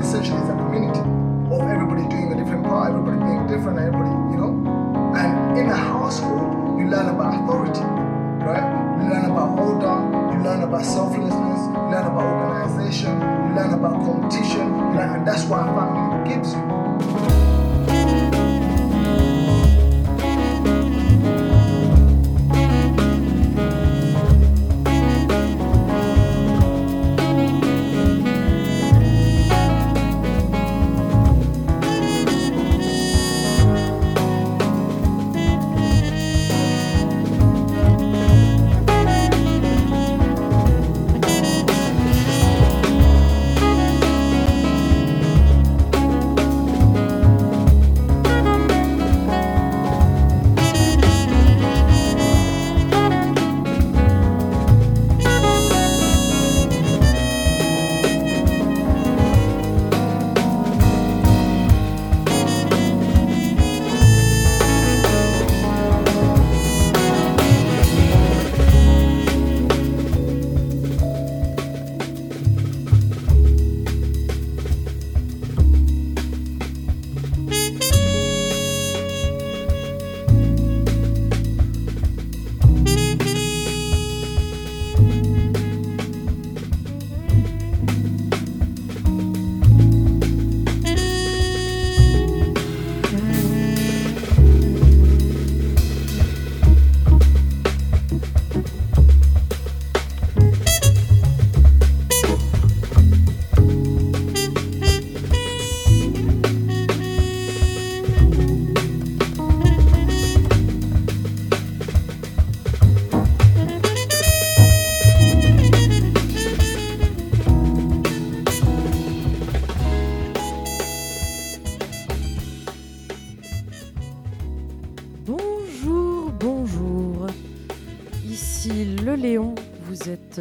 essentially is a community of everybody doing a different part, everybody being different, everybody, you know. And in a household, you learn about authority, right? You learn about order, you learn about selflessness, you learn about organization, you learn about competition, you learn, and that's what a family gives you.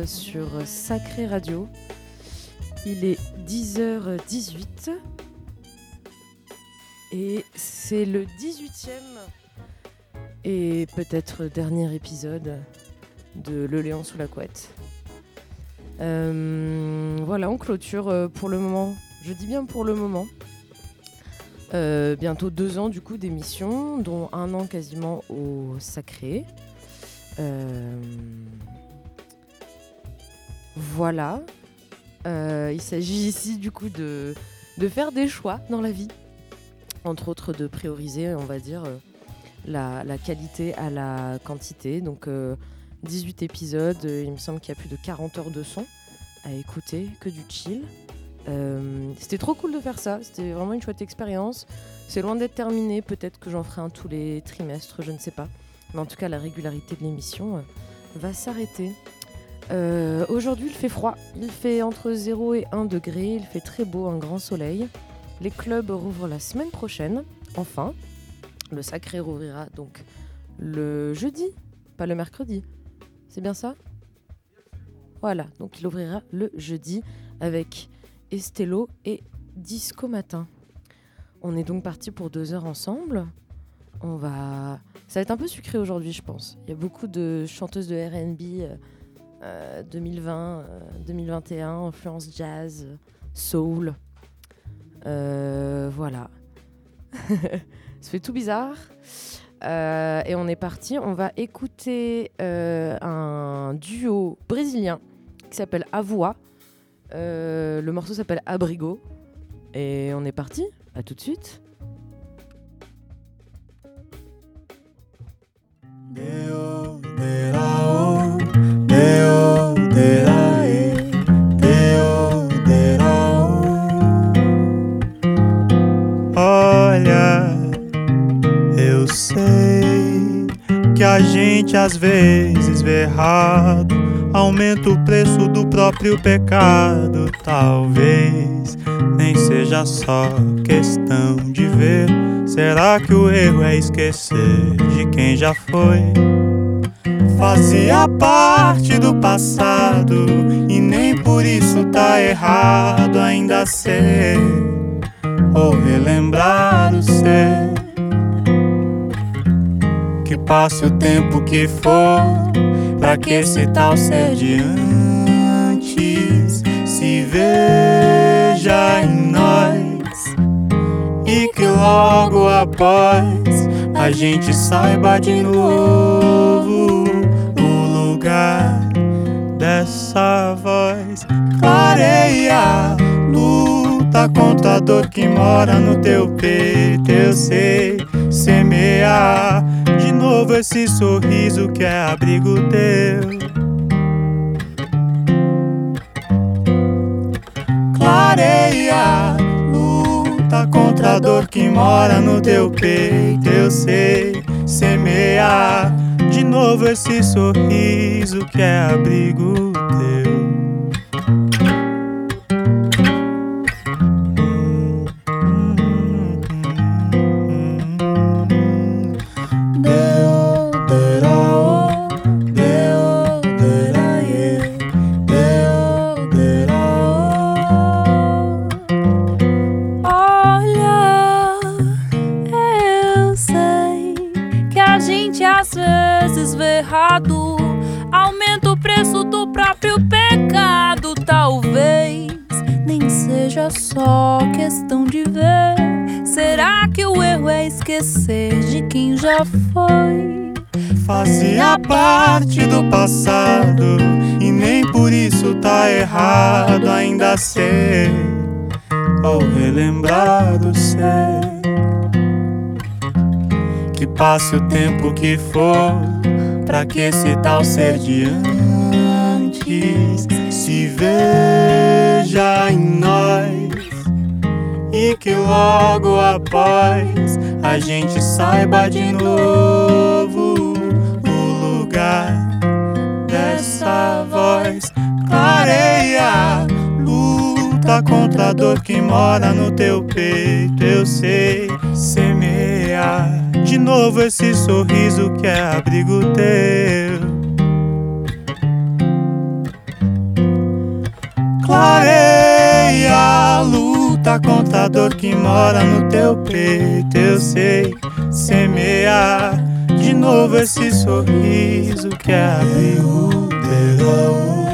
Sur Sacré Radio. Il est 10h18 et c'est le 18e et peut-être dernier épisode de Le Léon sous la couette. Euh, voilà, on clôture euh, pour le moment. Je dis bien pour le moment. Euh, bientôt deux ans du coup d'émission, dont un an quasiment au Sacré. Voilà. Euh, il s'agit ici du coup de, faire des choix dans la vie. Entre autres de prioriser, on va dire, euh, la, qualité à la quantité. Donc euh, 18 épisodes, euh, il me semble qu'il y a plus de 40 heures de son à écouter, que du chill. C'était trop cool de faire ça, c'était vraiment une chouette expérience. C'est loin d'être terminé, peut-être que j'en ferai un tous les trimestres, je ne sais pas. Mais en tout cas, la régularité de l'émission va s'arrêter. Euh, Aujourd'hui, il fait froid, il fait entre 0 et 1 degré, il fait très beau, un grand soleil. Les clubs rouvrent la semaine prochaine, enfin. Le sacré rouvrira donc le jeudi, pas le mercredi. C'est bien ça? Voilà, donc il ouvrira le jeudi avec Estello et Disco Matin. On est donc parti pour deux heures ensemble. On va. Ça va être un peu sucré aujourd'hui, je pense. Il y a beaucoup de chanteuses de RB euh, euh, 2020, euh, 2021, influence jazz, euh, soul. Euh, voilà. Ça fait tout bizarre. Euh, et on est parti. On va écouter euh, un duo brésilien qui s'appelle Avoua. Euh, le morceau s'appelle Abrigo. Et on est parti. À tout de suite. A gente às vezes vê errado, aumenta o preço do próprio pecado. Talvez nem seja só questão de ver. Será que o erro é esquecer de quem já foi? Fazia parte do passado e nem por isso tá errado ainda ser ou relembrar o ser. Passe o tempo que for, pra que esse tal ser de antes se veja em nós? E que logo após a gente saiba de novo o lugar dessa voz clareia luta contra a dor que mora no teu peito eu sei semear de novo esse sorriso que é abrigo teu. Clareia, luta contra a dor que mora no teu peito. Eu sei semear de novo esse sorriso que é abrigo teu. Esquecer de quem já foi? Fazia parte do passado e nem por isso tá errado ainda ser ou relembrado ser. Que passe o tempo que for, pra que esse tal ser de antes se veja em nós e que logo após a gente saiba de novo o lugar dessa voz clareia. Luta contra a dor que mora no teu peito eu sei semear. De novo esse sorriso que é abrigo teu. Clareia luta contra a dor que mora no teu peito. Eu sei semear de novo esse sorriso que é abrigo teu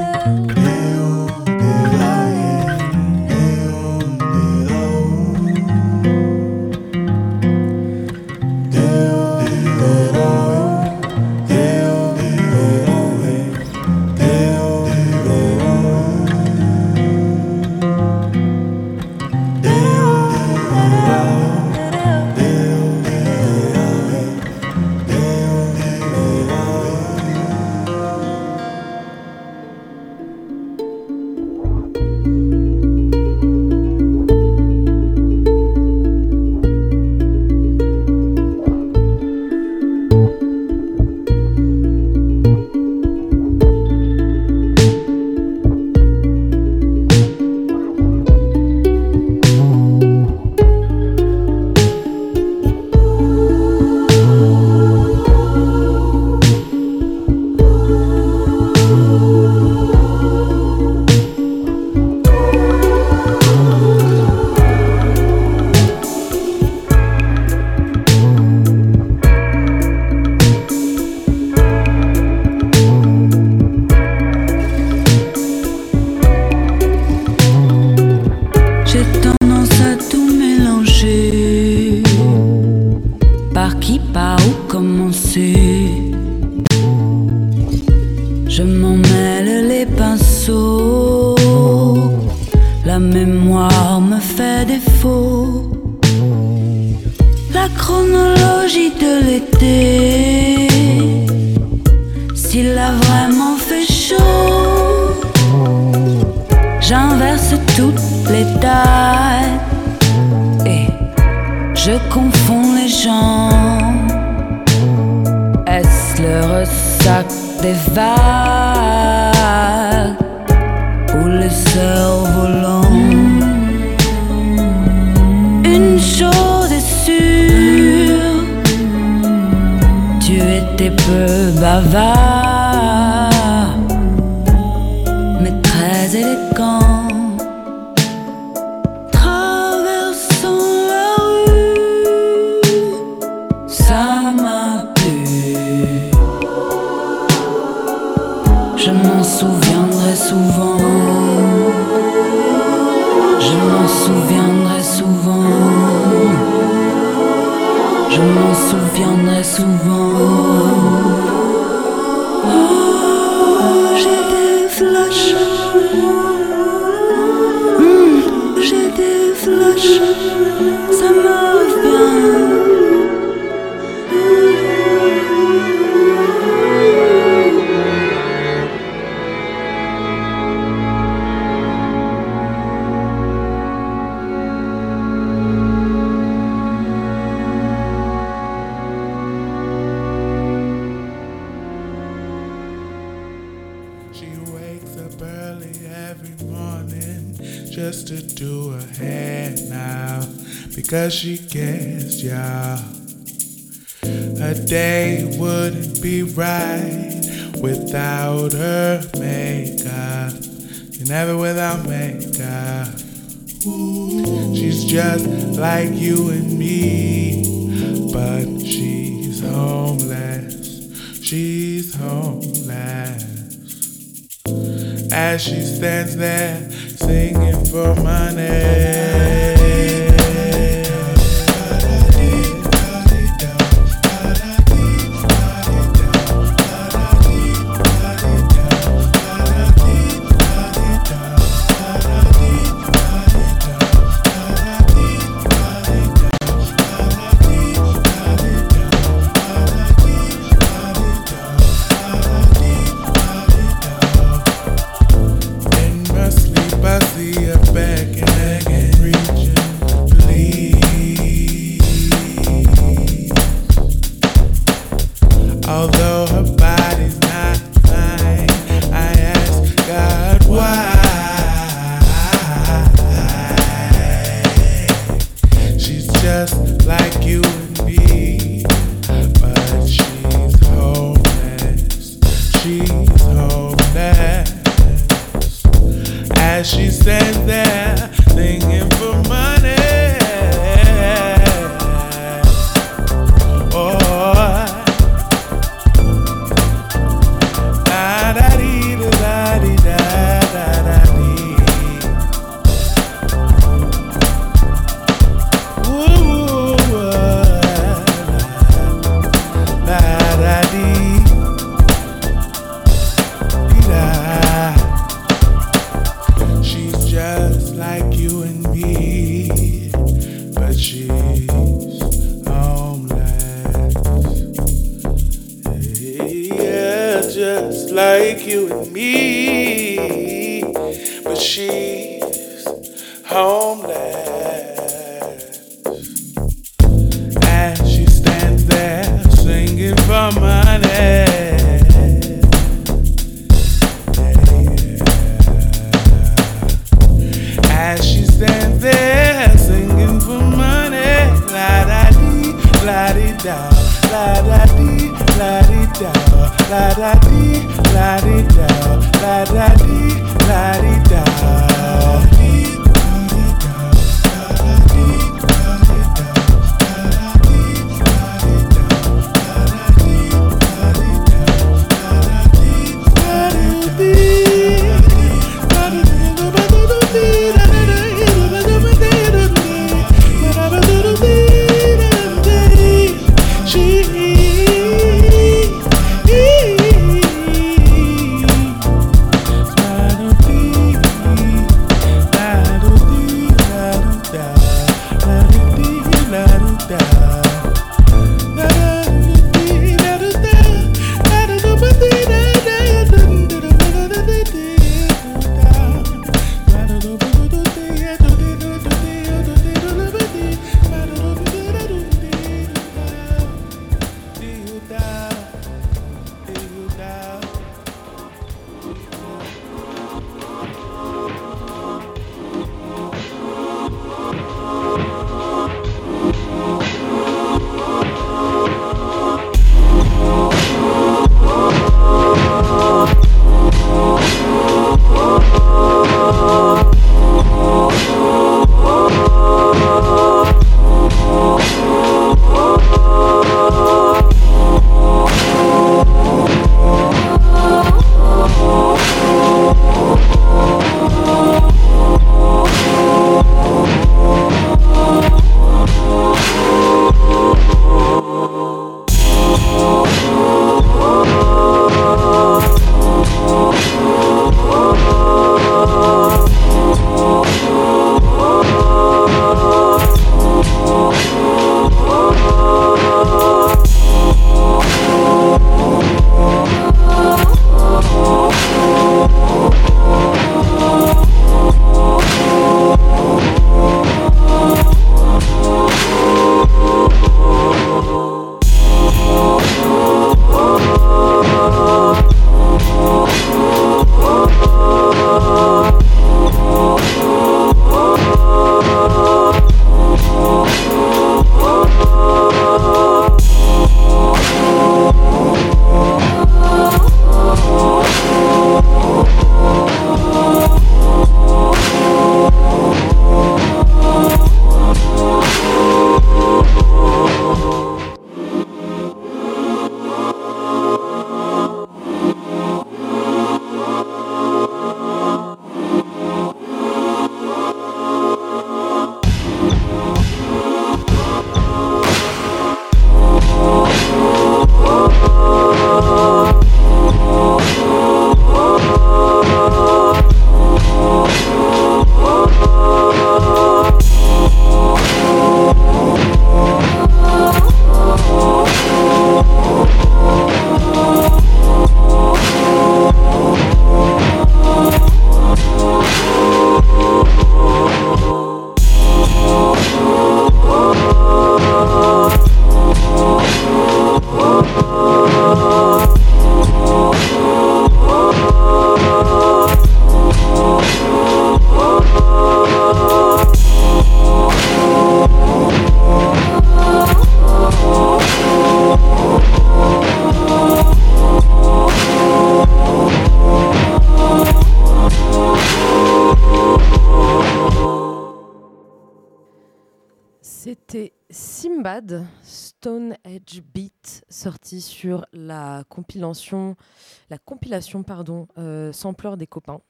compilation pardon, euh, Sampler des copains.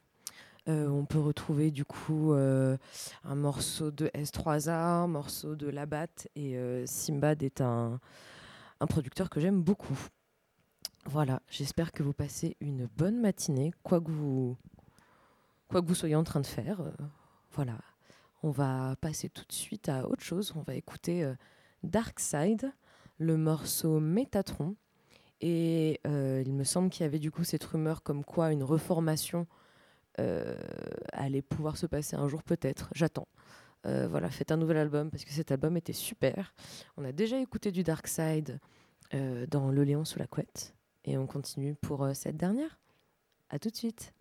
Euh, on peut retrouver du coup euh, un morceau de S3A, un morceau de Labat et Simbad est un, producteur que j'aime beaucoup. Voilà, j'espère que vous passez une bonne matinée, quoi que vous, quoi que vous soyez en train de faire. voilà, on va passer tout de suite à autre chose. On va écouter Dark Side, le morceau Métatron. Et euh, il me semble qu'il y avait du coup cette rumeur comme quoi une reformation euh, allait pouvoir se passer un jour peut-être. J'attends. Euh, voilà, faites un nouvel album parce que cet album était super. On a déjà écouté du Dark Side dans Le Léon sous la couette. Et on continue pour cette dernière. À tout de suite.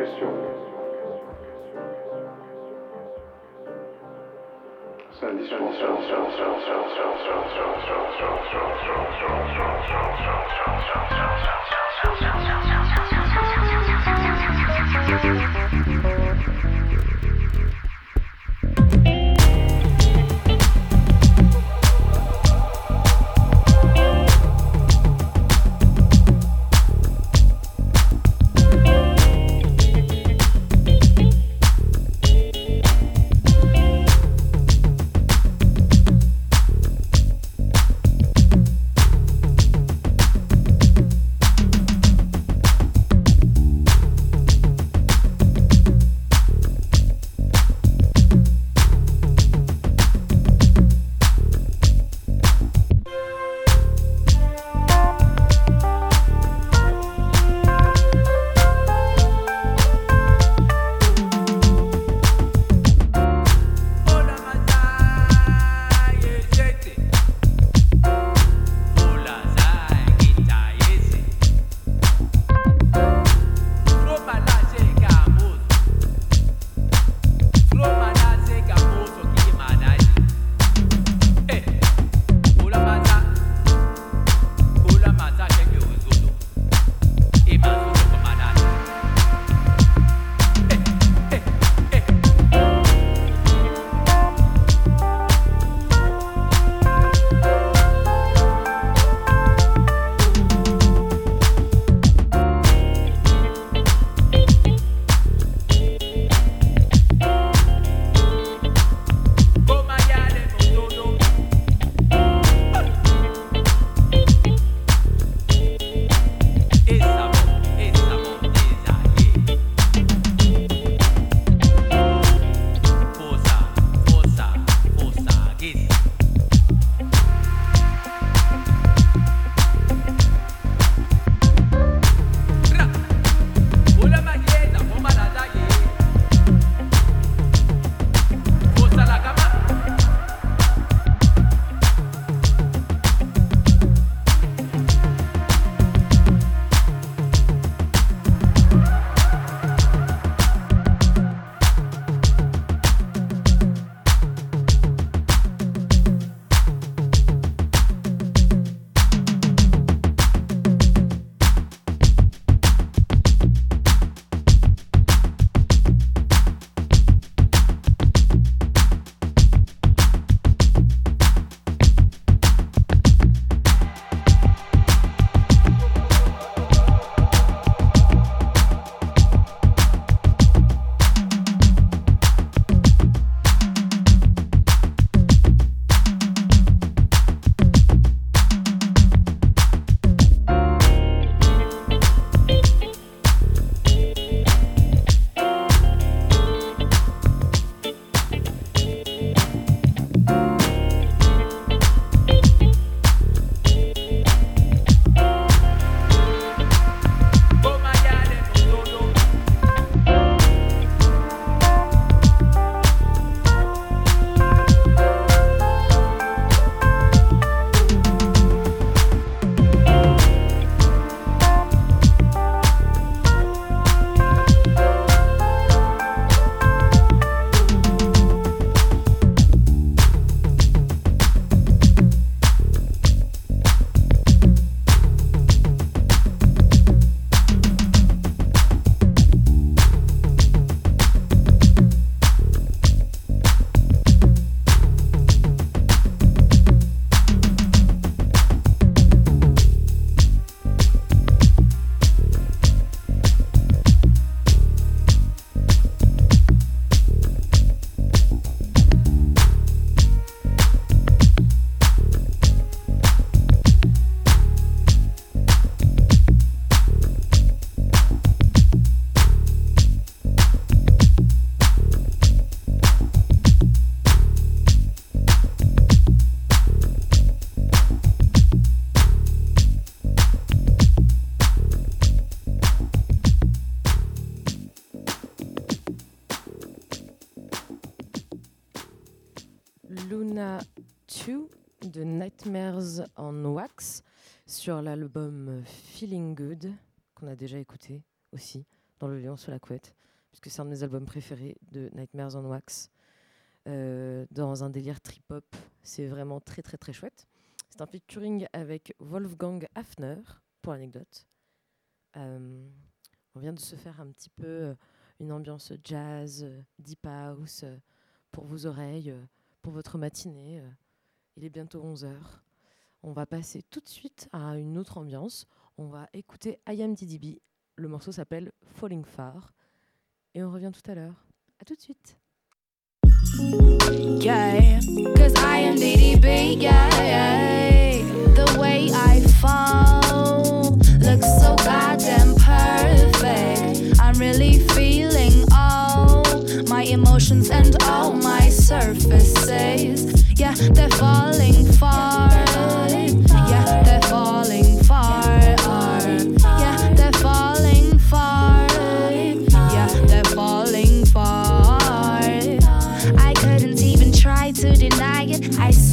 Question. C'est indispensable. Luna 2 Feeling Good, qu'on a déjà écouté aussi dans Le Lion sous la couette, puisque c'est un de mes albums préférés de Nightmares on Wax. Euh, dans un délire trip-hop, c'est vraiment très très très chouette. C'est un featuring avec Wolfgang Hafner, pour l'anecdote. Euh, on vient de se faire un petit peu euh, une ambiance jazz, deep house, pour vos oreilles, pour votre matinée. Il est bientôt 11h. On va passer tout de suite à une autre ambiance. On va écouter I Am DDB. Le morceau s'appelle Falling Far. Et on revient tout à l'heure. À tout de suite. Yeah, cause I am DDB, yeah. The way I fall looks so goddamn perfect. I'm really feeling all my emotions and all my surfaces. Yeah, they're falling far.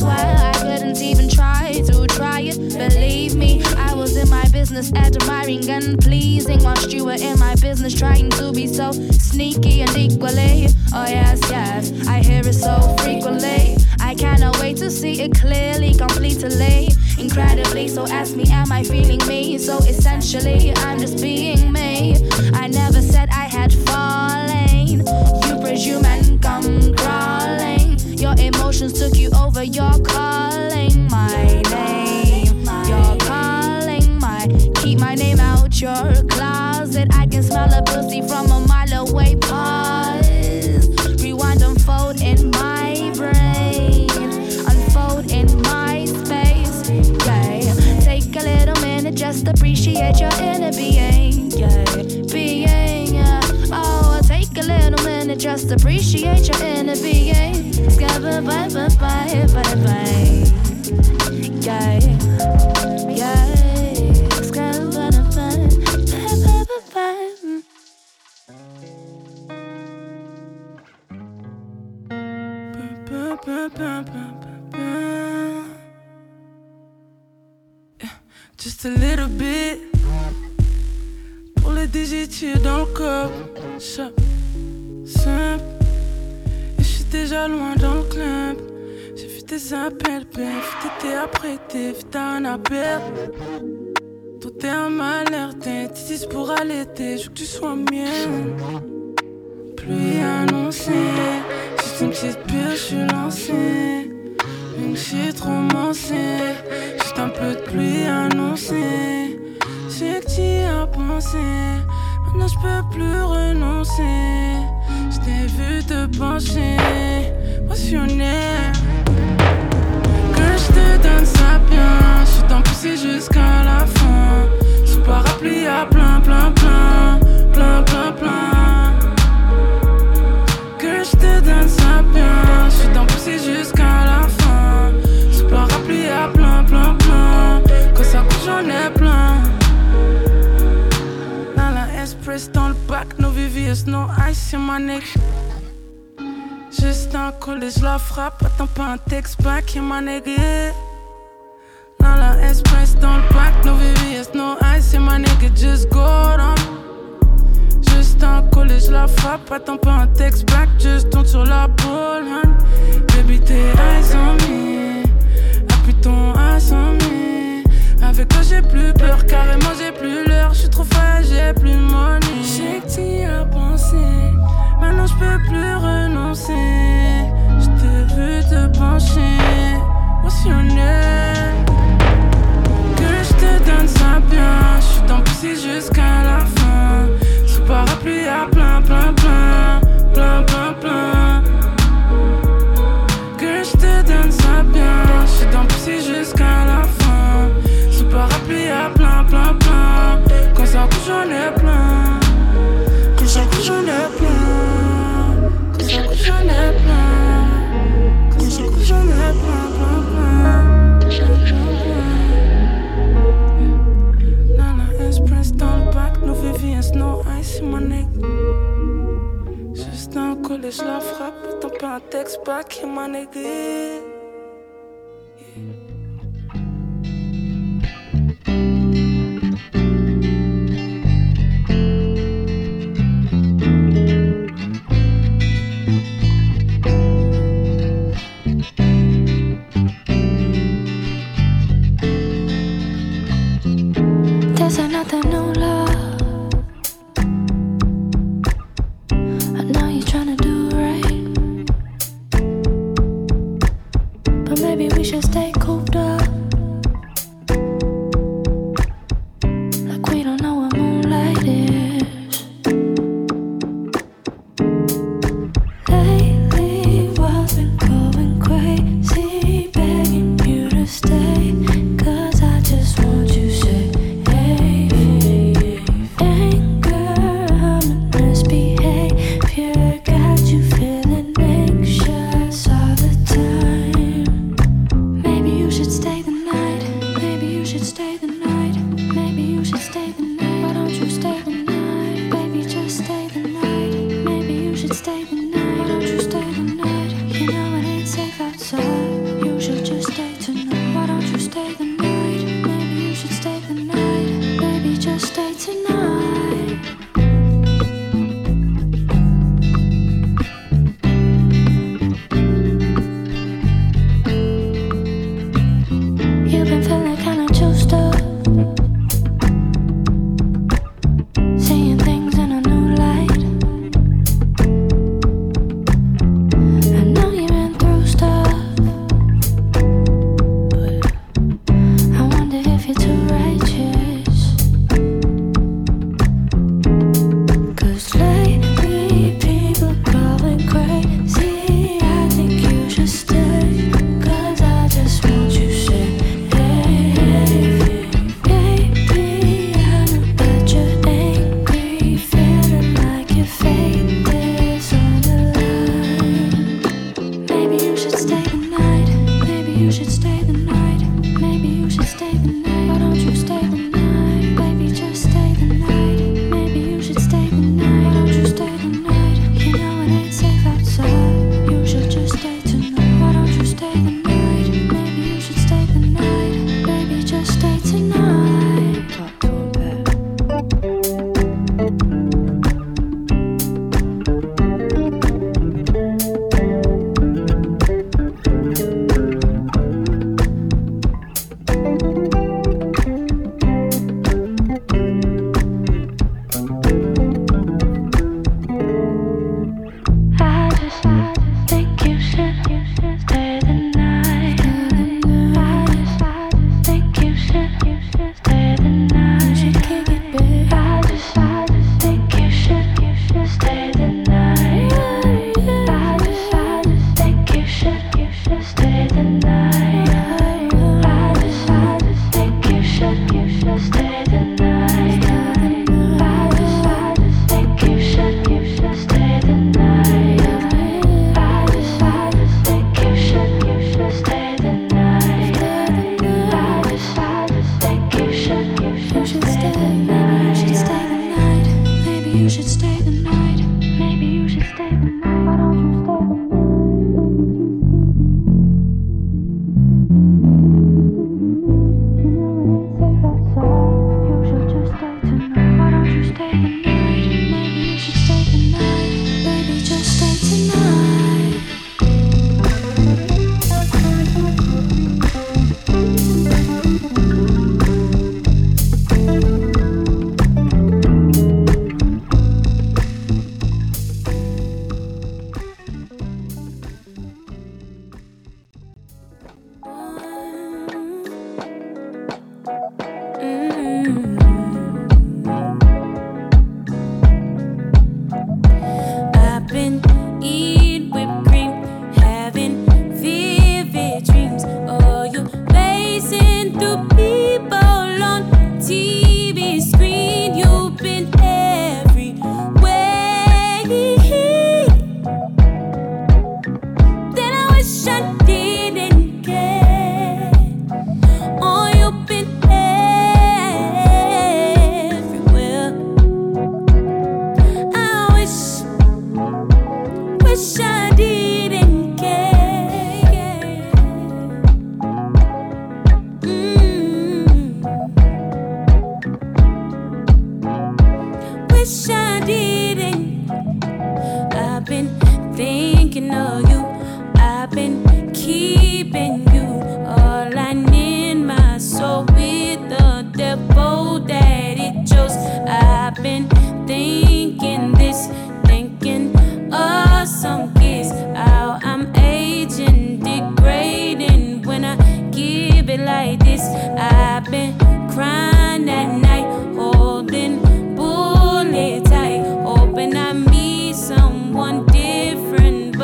Swear I couldn't even try to try it. Believe me, I was in my business, admiring and pleasing, whilst you were in my business, trying to be so sneaky and equally. Oh, yes, yes, I hear it so frequently. I cannot wait to see it clearly, completely, incredibly. So ask me, am I feeling me? So essentially, I'm just being me. I never said I had fallen. You presume and come. Your emotions took you over. You're calling my name. You're calling my. Keep my name out your closet. I can smell a pussy from a mile away. Pause. Rewind, unfold in my brain. Unfold in my space. Yeah. Take a little minute, just appreciate your inner being. Just appreciate your inner being. Scabba bye bye bye bye bye. Yeah. Yeah. Scabba bye bye bye bye. Just a little bit. Pour les digitiers dans le corps. Simple. Et je suis déjà loin dans le club. J'ai vu tes appels, ben. T'étais apprêté, t'as un appel. Tout est un malheur, t'es pour allaiter. Je veux que tu sois mienne. Pluie annoncée. Juste une petite pile, je suis lancée. Une shit romancée. Juste un peu de pluie annoncée. J'ai que tu y as pensé. Maintenant je peux plus renoncer. T'ai vu te pencher. Passionné. Que je te donne ça bien. Je t'en pousser jusqu'à la fin. Sous parapluie à plein, plein. Plein, bac, no VVS, no ice, c'est ma neck. Juste un collège, la frappe, attends pas un texte back, y'a ma nigga. Dans la express dans le bac, no VVS, no ice, c'est ma nigga, just go down. Juste un collège, la frappe, attends pas un texte back, juste tourne sur la boule, man. Baby, tes eyes on me, appuie ton ass on me. Avec toi j'ai plus peur, carrément j'ai plus l'heure, je suis trop frais, j'ai plus de money. J'ai que t'y as pensé, maintenant je peux plus renoncer. Je t'ai vu te pencher, name? Que je te donne ça bien, je suis dans pousser jusqu'à la fin. Sous parapluie à plein, plein, plein, plein, plein, plein. Que je te donne ça bien, je suis dans pousser jusqu'à ça couche, j'en ai plein. Quand ça couche, j'en ai plein. Quand ça couche, j'en ai plein. Quand ça couche, j'en ai plein, plein, plein. Dans la express, dans le bac, no VVS, no ice, mon neck. Juste un collège, la frappe, attends pas un texte back, ma nigga.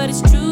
but it's true.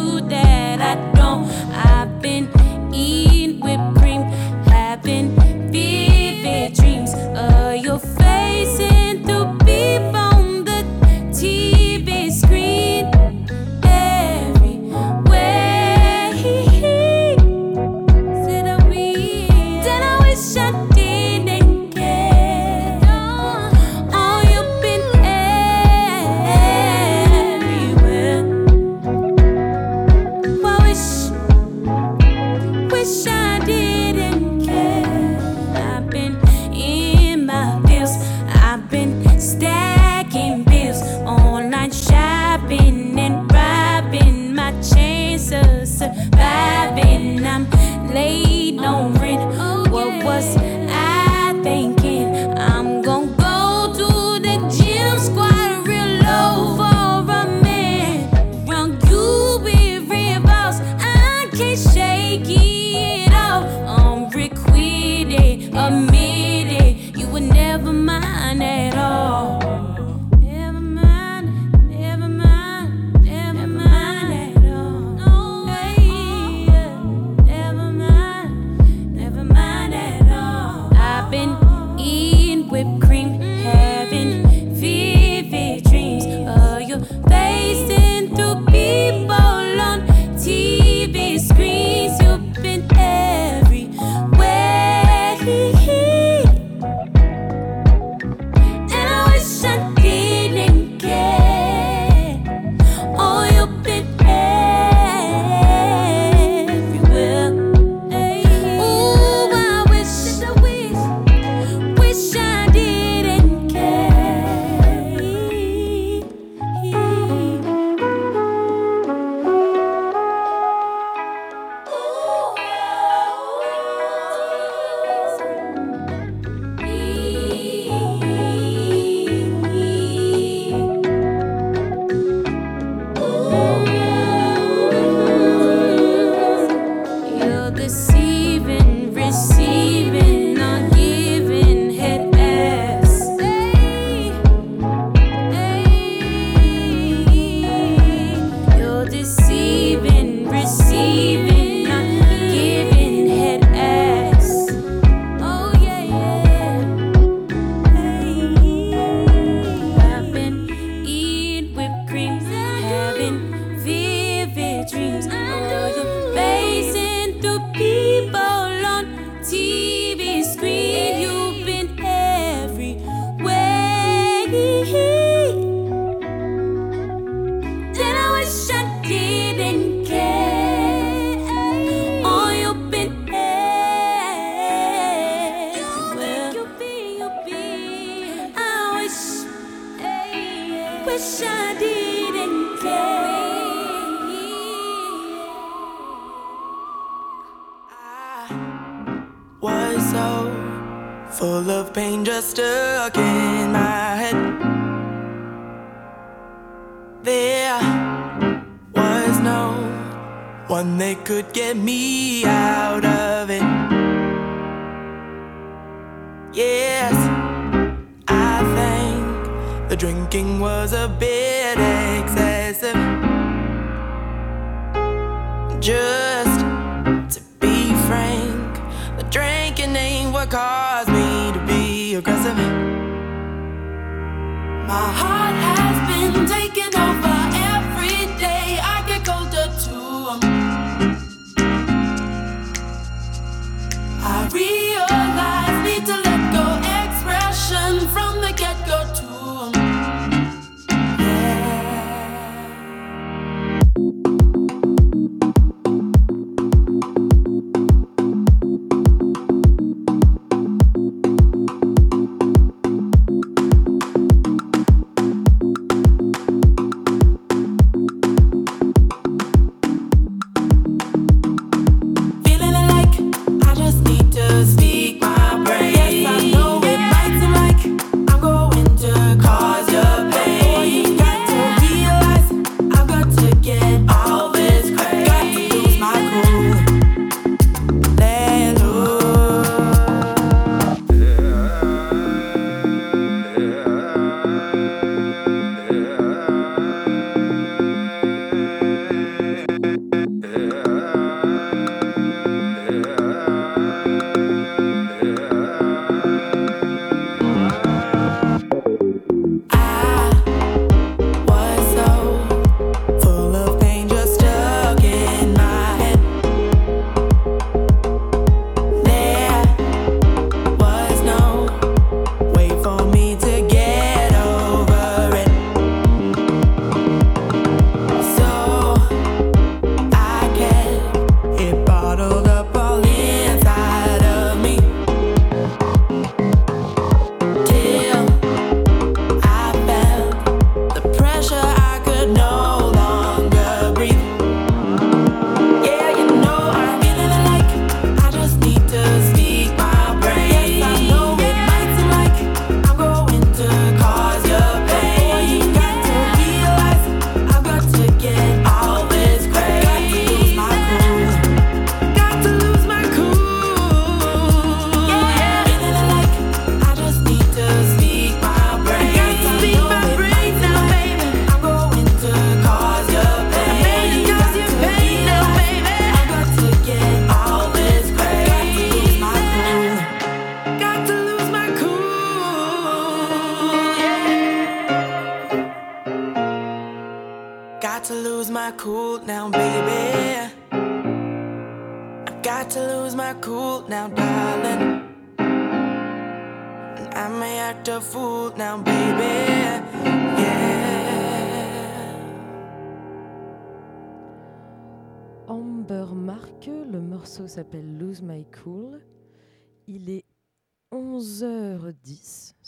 My heart has been taken.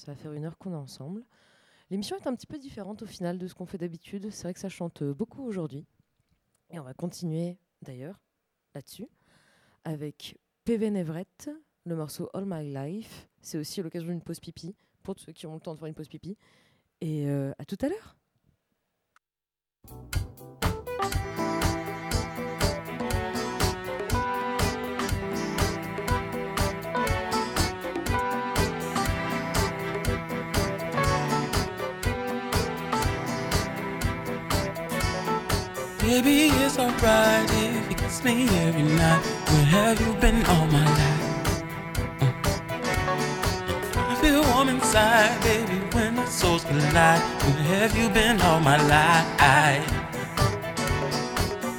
Ça va faire une heure qu'on est ensemble. L'émission est un petit peu différente au final de ce qu'on fait d'habitude. C'est vrai que ça chante beaucoup aujourd'hui. Et on va continuer d'ailleurs là-dessus avec PV Neverett, le morceau All My Life. C'est aussi l'occasion d'une pause pipi, pour ceux qui ont le temps de faire une pause pipi. Et euh, à tout à l'heure. Baby, it's alright if you kiss me every night. Where have you been all my life? Mm. I feel warm inside, baby, when our souls collide. Where have you been all my life?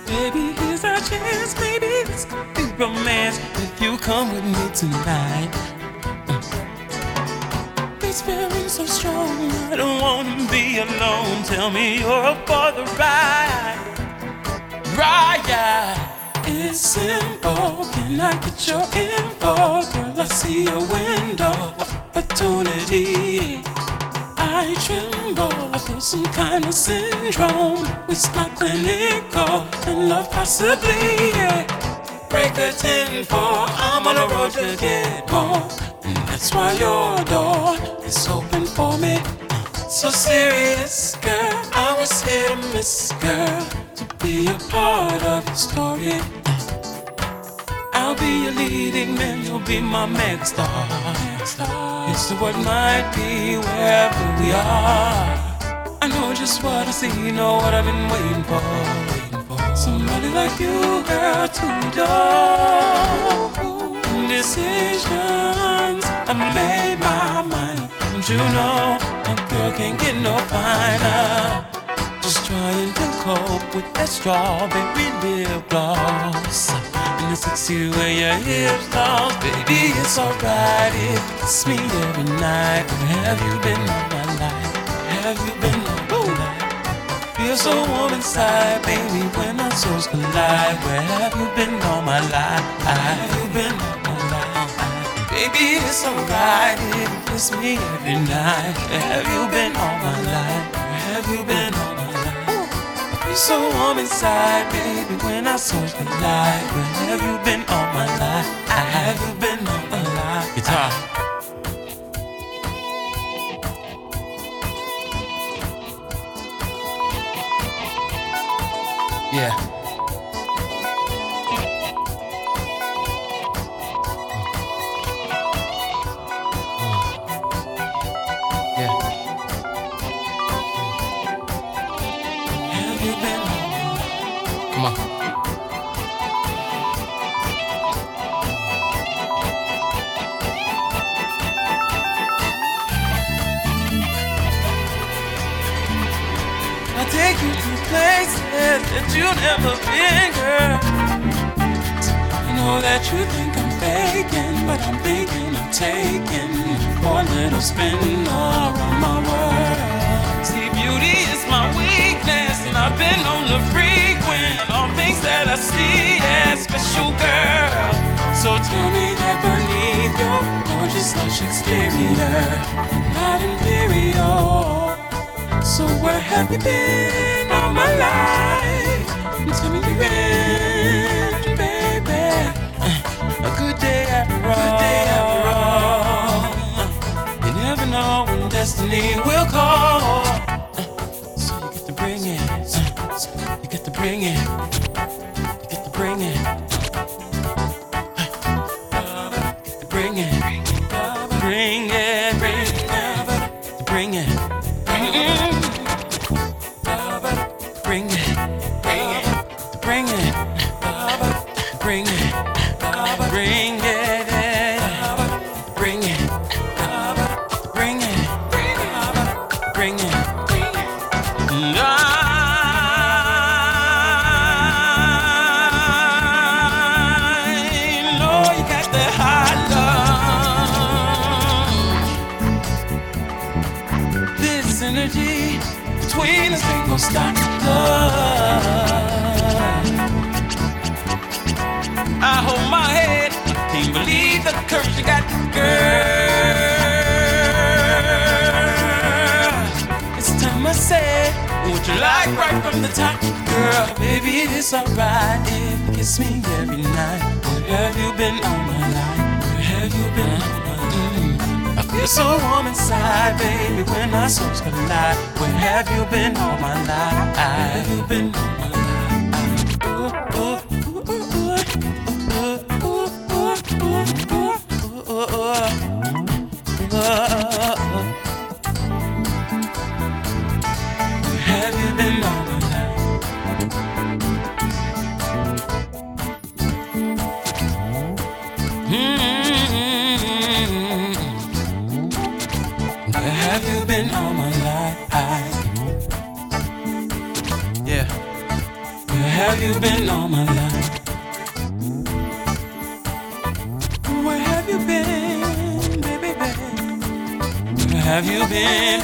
Baby, here's our chance, maybe this could be romance if you come with me tonight. Mm. This feeling so strong, I don't wanna be alone. Tell me you're up for the ride right. It's simple. Can I get your info? Girl, I see a window of opportunity. I tremble. I feel some kind of syndrome. It's not clinical. And love possibly. Yeah. Break the ten for. I'm on a road to get more. And that's why your door is open for me. So serious, girl. I was here to miss, girl to be a part of the story. I'll be your leading man, you'll be my mega star. It's the what might be wherever we are. I know just what I see, you know what I've been waiting for. Somebody like you, girl, to adore. Decisions, I made my mind. Don't you know, a girl can't get no finer. Just trying to cope with that strawberry lip gloss And the sexy way your hips toss Baby, it's alright you me every night Where have you been all my life? Have you been all my life? Feel so warm inside, baby, when our souls collide Where have you been all my life? Have you been all my life? Baby, it's alright you me every night Where have you been all my life? Where have you been so warm inside, baby, when our souls collide. Where have you been all my life? I have you been all my life? Guitar. Yeah. Yeah. That you've never been, girl. I know that you think I'm faking, but I'm thinking I'm taking one little spin around my world. See, beauty is my weakness, and I've been on the frequent. All things that I see as special, girl. So tell me that beneath your gorgeous, lush exterior, not imperial. So where have you been all my life? In, baby. A good day after day after all. You never know when destiny will call. Uh, so you get to bring it. Uh, you get to bring it. between us ain't gonna stop love. I hold my head, can't believe the courage you got, girl. It's time I said what you like right from the top, girl. Baby, it is alright if you kiss me every night. Where have you been all my life? Where have you been? You're so warm inside, baby, when our souls collide. Where have you been all my life? Where have you been all my life? have you been?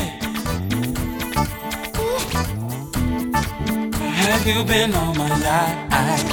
Have you been all my life?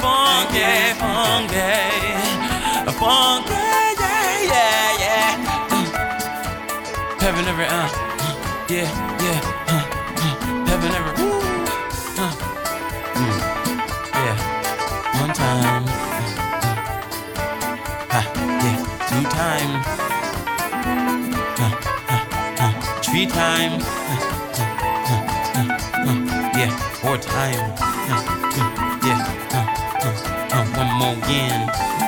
funky, funky, funky, yeah, yeah, yeah. Heaven every, uh, yeah, yeah, uh, uh. Uh. Mm, yeah. One time, uh, uh, yeah, two times, uh, three times, uh, uh, uh, uh, yeah, four times. again.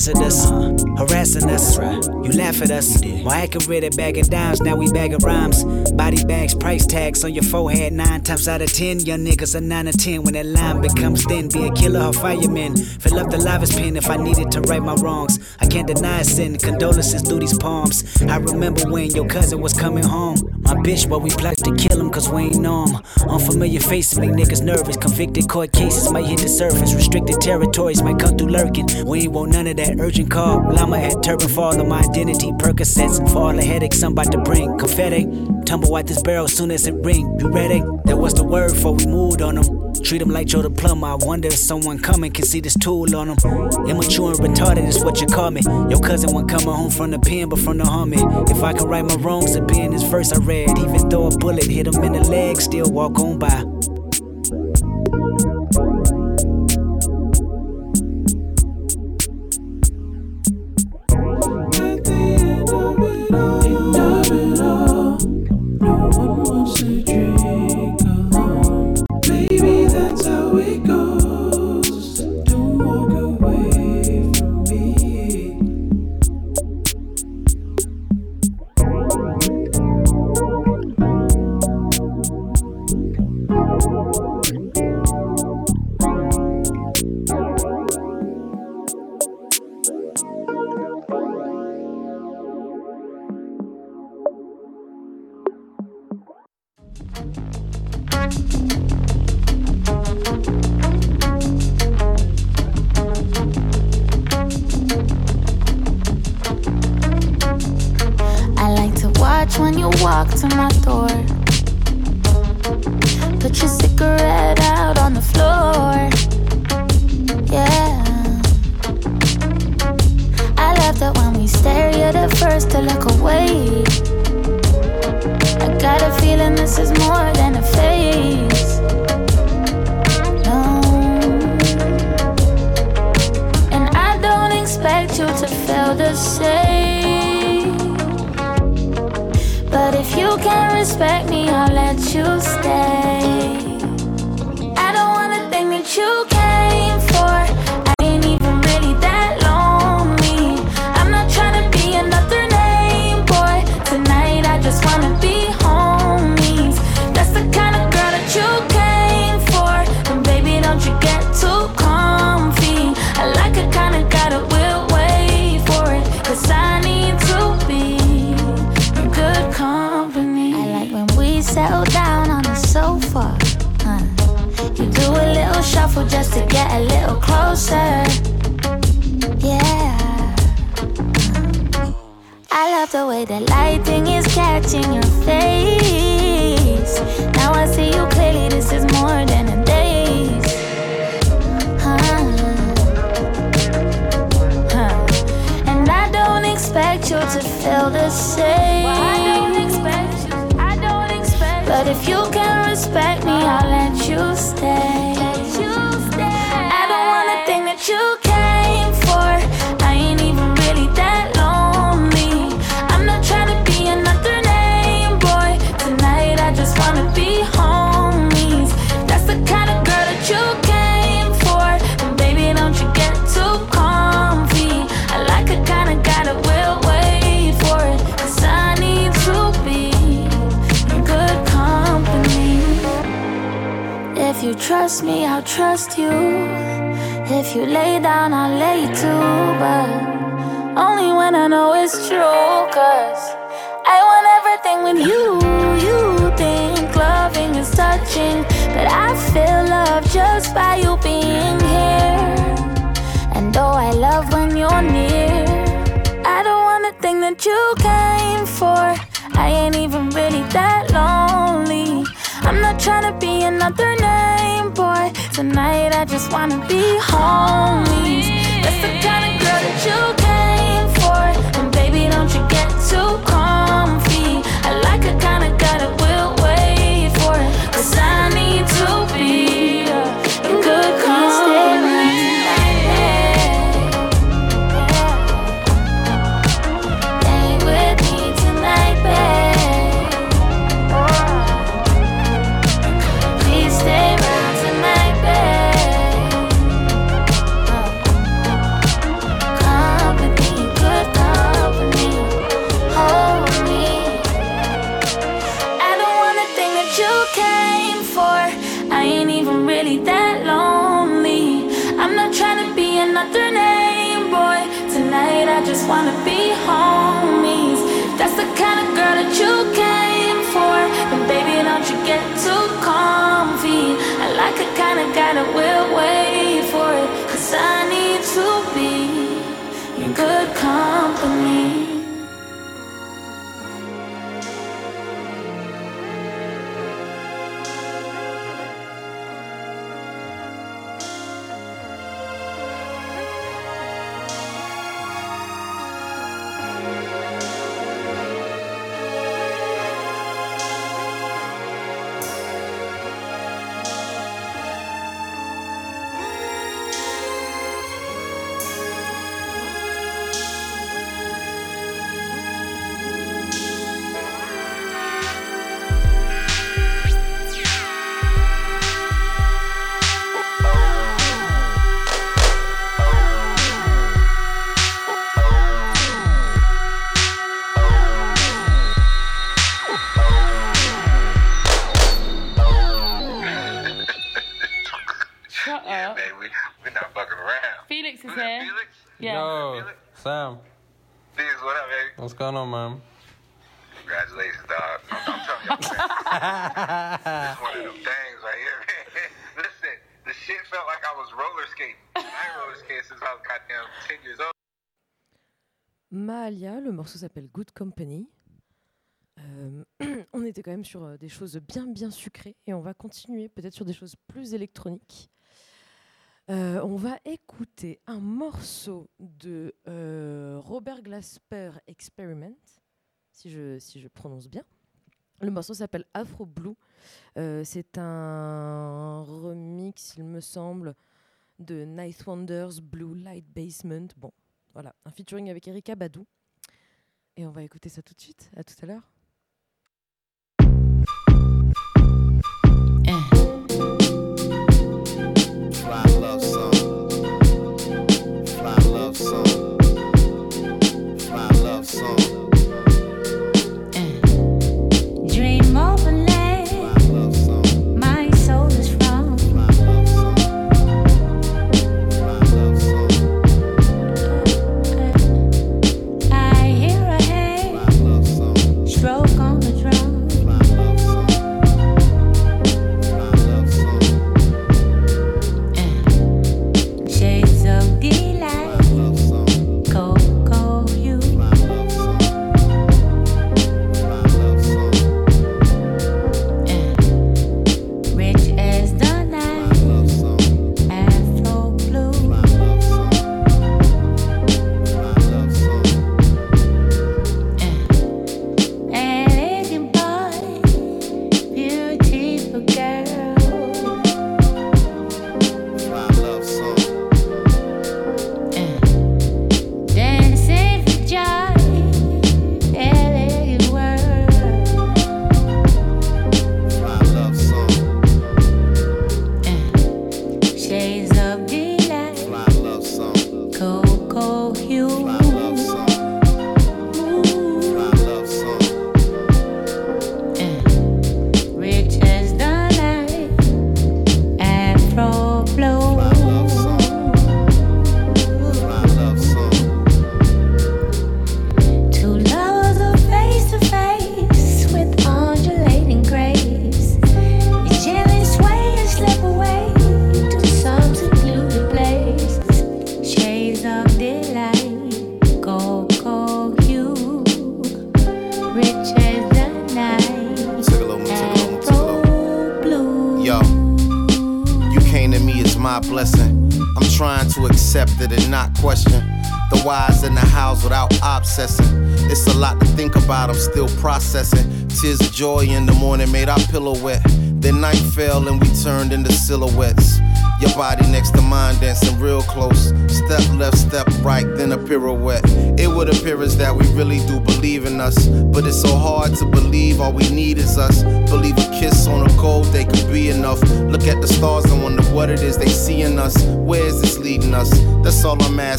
Hazardous, uh-huh. harassing us. You laugh at us. Why accurate at bagging dimes? Now we bagging rhymes. Body bags, price tags on your forehead. Nine times out of ten, young niggas are nine or ten. When that line becomes thin, be a killer or fireman. Fill up the livest pen if I needed to right my wrongs. I can't deny sin. Condolences through these palms. I remember when your cousin was coming home. My bitch, but we plotted to kill him cause we ain't know him. Unfamiliar faces make niggas nervous. Convicted court cases might hit the surface. Restricted territories might come through lurking. We ain't want none of that urgent call. Llama at turban of my identity. Percocets for all the headaches I'm about to bring. Confetti, tumble out this barrel soon as it ring. You ready? That was the word before we moved on them. Treat 'em like Joe the plumber. I wonder if someone coming can see this tool on 'em. Immature and retarded is what you call me. Your cousin wasn't coming home from the pen, but from the army. If I can right my wrongs, it'd be in this verse I read. Even though a bullet hit him in the leg, still walk on by. If you trust me, I'll trust you. If you lay down, I'll lay too. But only when I know it's true. Cause I want everything with you. You think loving is touching. But I feel love just by you being here. And though I love when you're near, I don't want the thing that you came for. I ain't even really that lonely. I'm not trying to be another name, boy. Tonight I just wanna be homies. That's the kind of girl that you came for. And baby, don't you get too comfy. I like a kind of guy that will wait for it. Cause I need to be Felix is Who's that, here. Felix? Yeah. Yo, Sam, Felix, what up, baby? what's going on, man? Congratulations, dog. I'm, I'm telling you, man. it's one of them things right here, man. Listen, the shit felt like I was roller skating. I ain't roller skating since I was goddamn 10 years old. Mahalia, le morceau s'appelle Good Company. Euh, on était quand même sur euh, des choses bien bien sucrées et on va continuer peut-être sur des choses plus électroniques. Euh, on va écouter un morceau de euh, Robert Glasper Experiment, si je, si je prononce bien. Le morceau s'appelle Afro Blue. Euh, C'est un remix, il me semble, de Night Wonders Blue Light Basement. Bon, voilà, un featuring avec Erika Badou. Et on va écouter ça tout de suite. À tout à l'heure.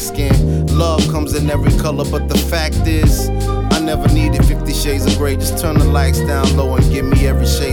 Asking. Love comes in every color, but the fact is, I never needed 50 shades of gray. Just turn the lights down low and give me every shade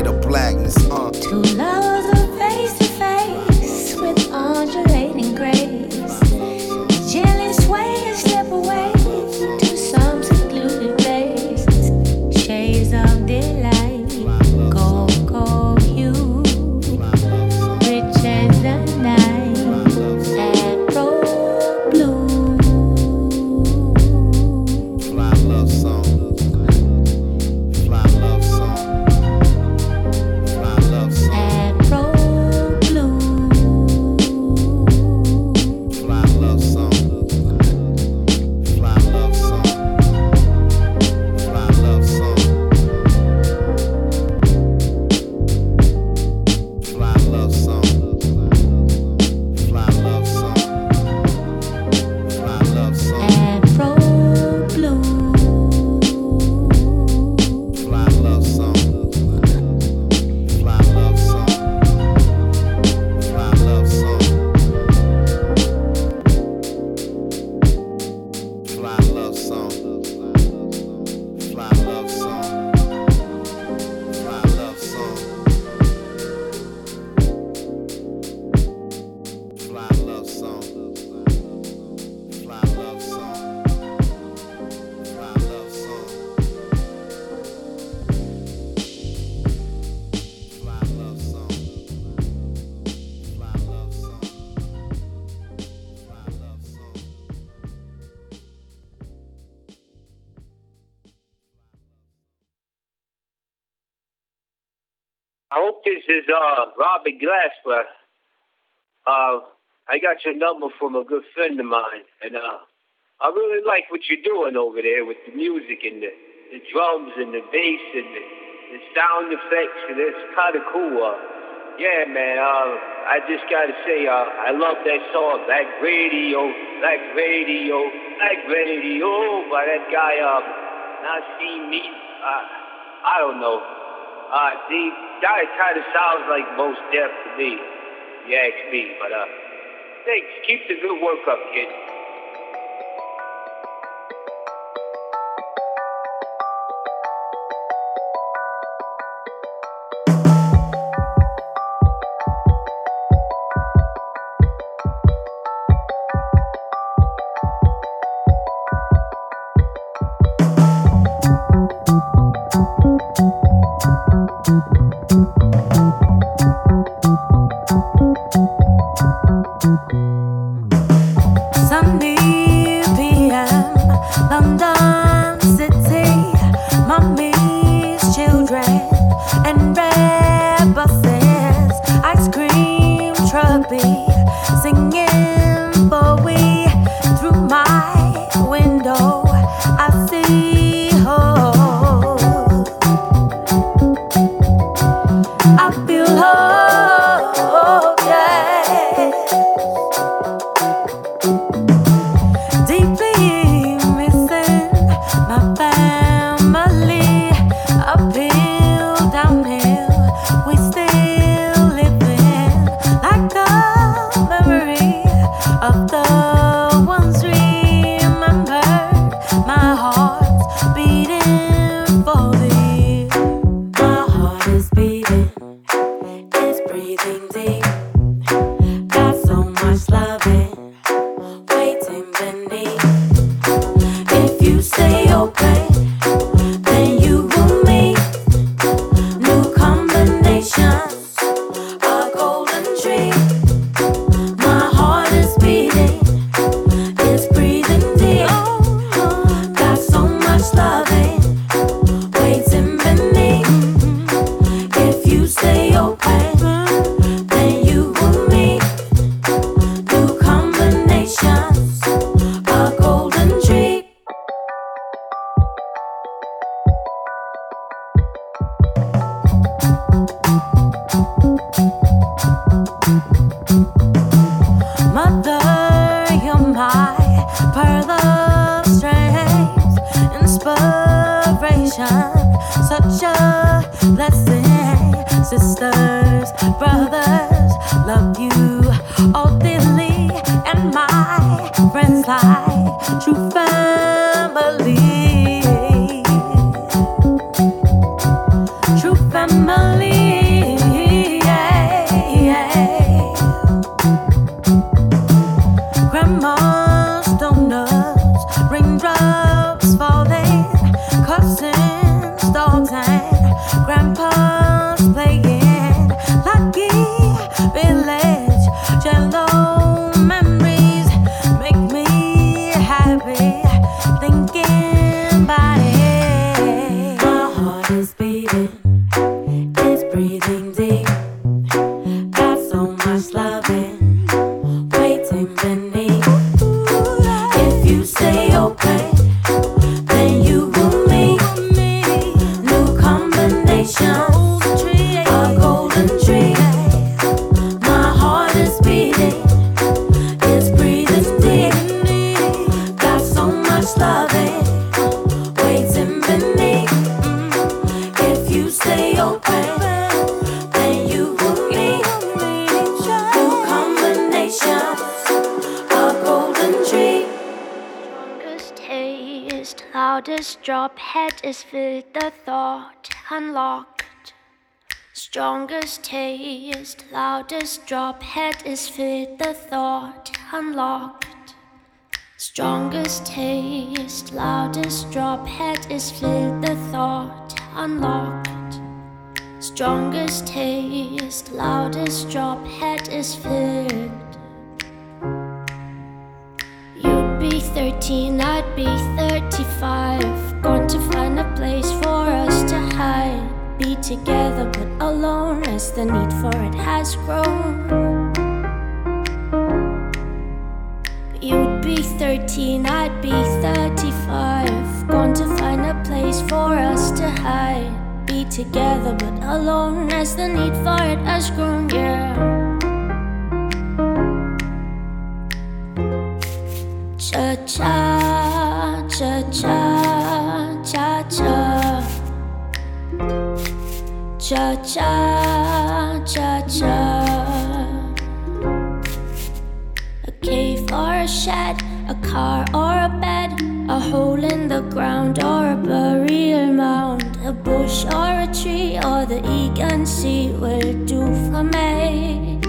I hope this is uh Robert Glasper. Uh, I got your number from a good friend of mine, and uh, I really like what you're doing over there with the music and the, the drums and the bass and the, the sound effects, and it's kind of cool. Uh, yeah, man. Uh, I just gotta say, uh, I love that song, Black Radio, Black Radio, Black Radio, by that guy, uh, Nassim Me. Uh, I don't know. Uh, the guy kind of sounds like most deaf to me, if you ask me. But uh, thanks. Keep the good work up, kid. Strongest taste, loudest drop, head is with the thought unlocked. Strongest taste, loudest drop, head is with the thought unlocked. Strongest taste, loudest drop, head is filled. You'd be 13, I'd be 35. Going to find a place for us to hide. Be together but alone as the need for it has grown. You'd be 13, I'd be 35. Going to find a place for us to hide. Be together but alone as the need for it has grown, yeah. Cha cha, cha cha, Cha cha, cha cha. A cave or a shed, a car or a bed, a hole in the ground or a burial mound, a bush or a tree or the Egan Sea will do for me.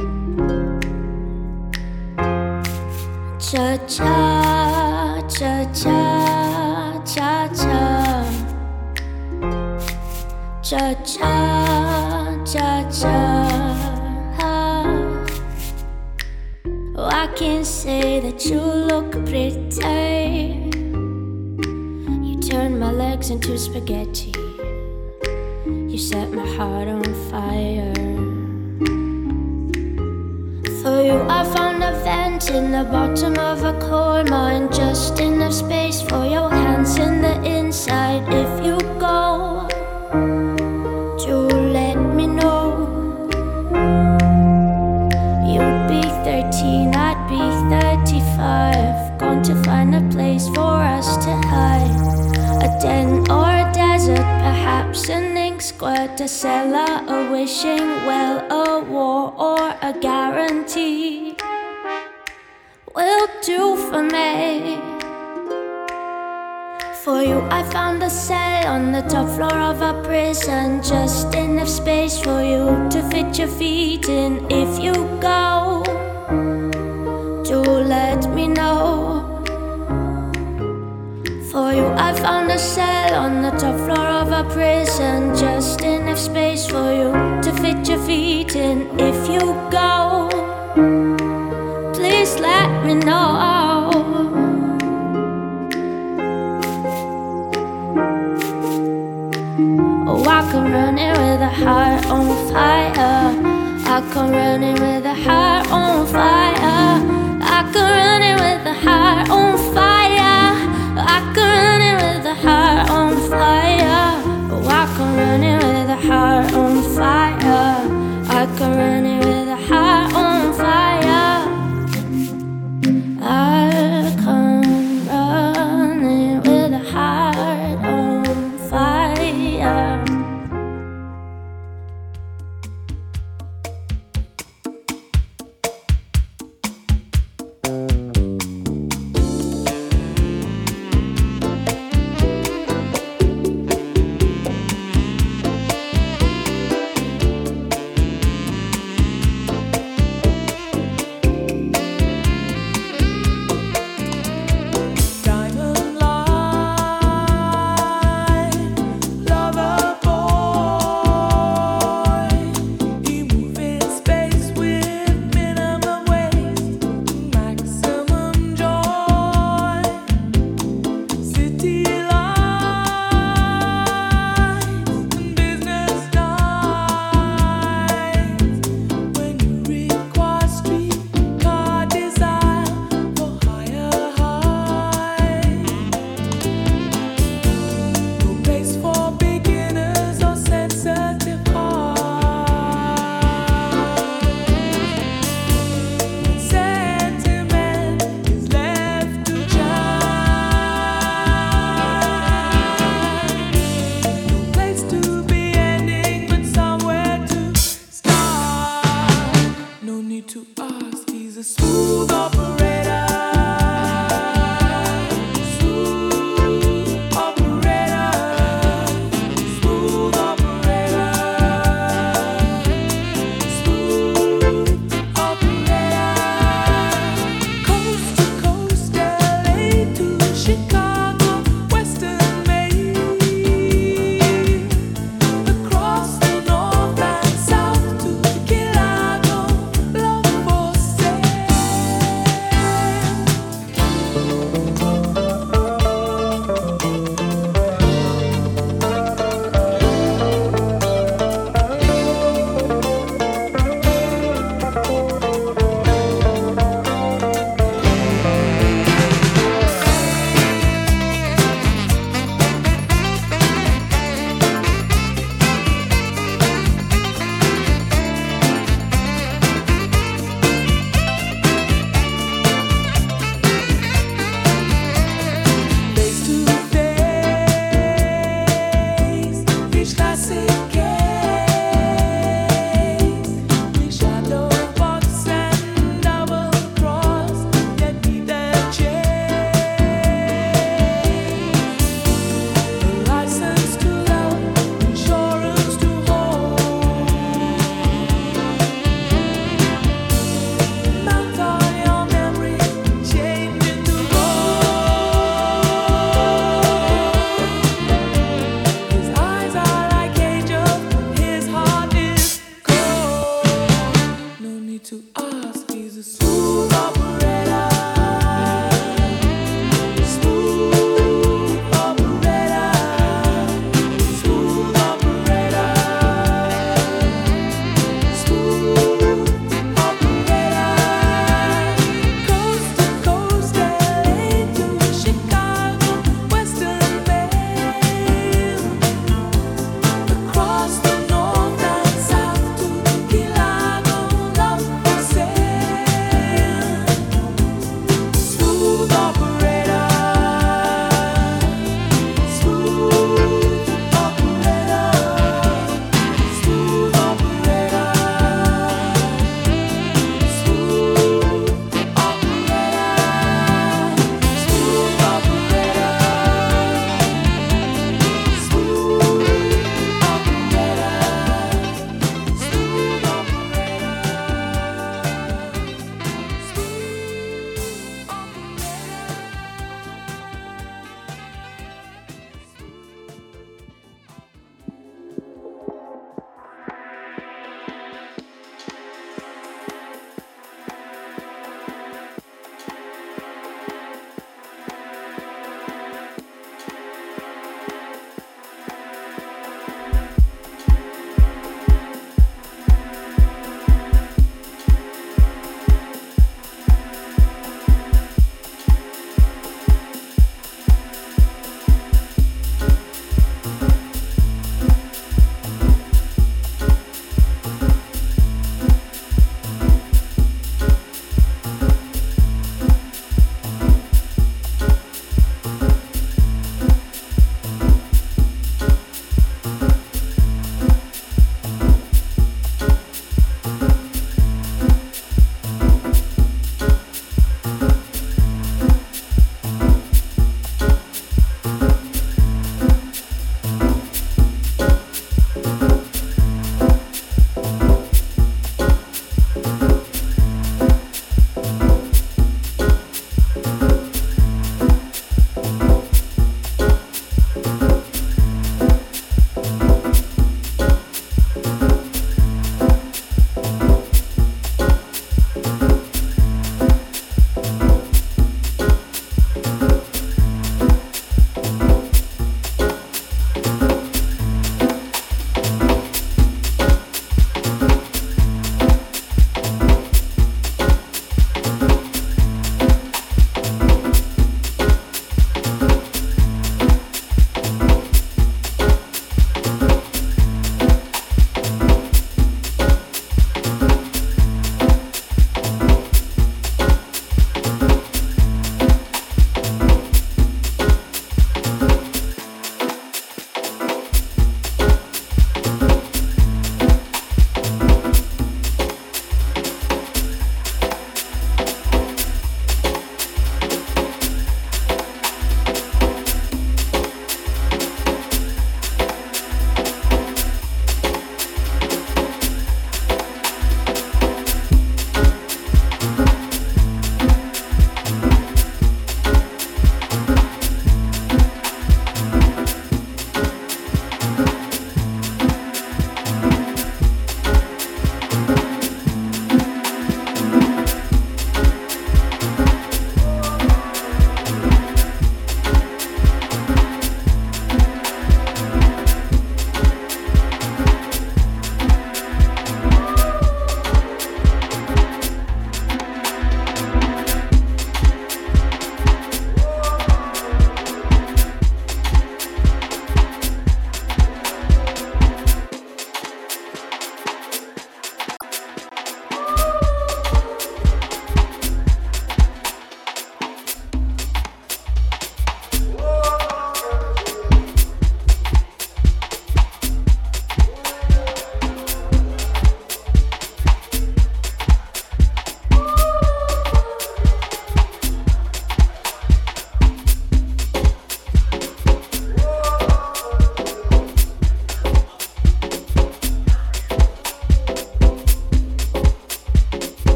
Cha cha, cha cha, cha cha. Cha cha, cha cha. Oh, I can say that you look pretty. You turn my legs into spaghetti. You set my heart on fire. For you, I found a vent in the bottom of a coal mine. Just enough space for your hands in the inside. If you go, 35. To find a place for us to hide. A den or a desert, perhaps an ink squirt, a cellar, a wishing well, a war or a guarantee. Will do for me. For you, I found a cell on the top floor of a prison. Just enough space for you to fit your feet in. If you go, do let me know. For you, I found a cell on the top floor of a prison. Just enough space for you to fit your feet in. If you go, please let me know. Oh, I come running with a heart on fire. I come running with a heart on fire. I come running with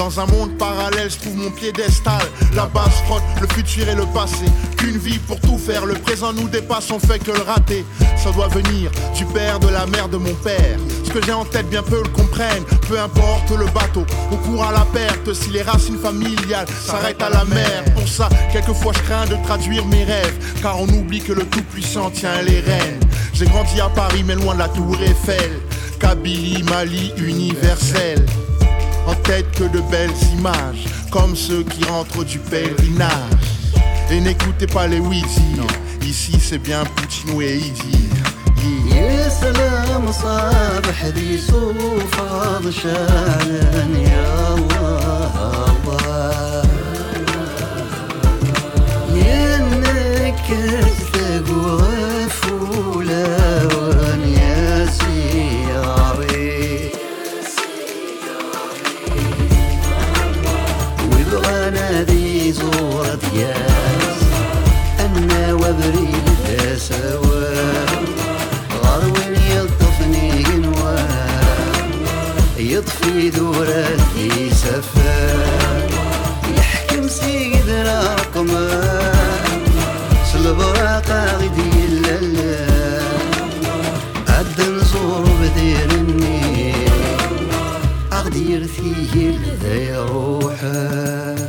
Dans un monde parallèle, je trouve mon piédestal. La base frotte le futur et le passé. Qu'une vie pour tout faire. Le présent nous dépasse, on fait que le rater. Ça doit venir du père, de la mère, de mon père. Ce que j'ai en tête, bien peu le comprennent. Peu importe le bateau, on court à la perte. Si les racines familiales s'arrêtent à la mer. Pour ça, quelquefois je crains de traduire mes rêves. Car on oublie que le Tout-Puissant tient les rênes. J'ai grandi à Paris, mais loin de la Tour Eiffel. Kabylie, Mali, universel En tête que de belles images, comme ceux qui rentrent du pèlerinage. Et n'écoutez pas les Wheezy, ici c'est bien Poutine et Idi. يا سلام صباح ذي صوفاض شعلان يا الله الله يا نكرت تقوى يطفي دورتي سفر يحكم سيدنا رقمه. سلبراق غدي للا عد نزور بدير النيل. أغدير فيه ذي روحه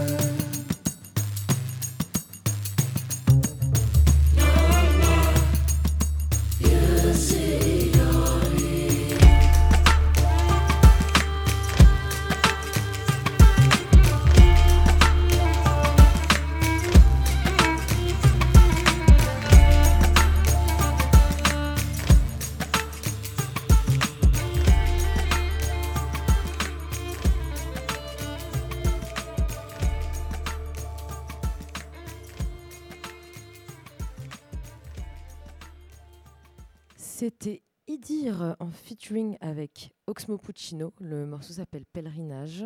featuring avec Oxmo Puccino. Le morceau s'appelle Pèlerinage.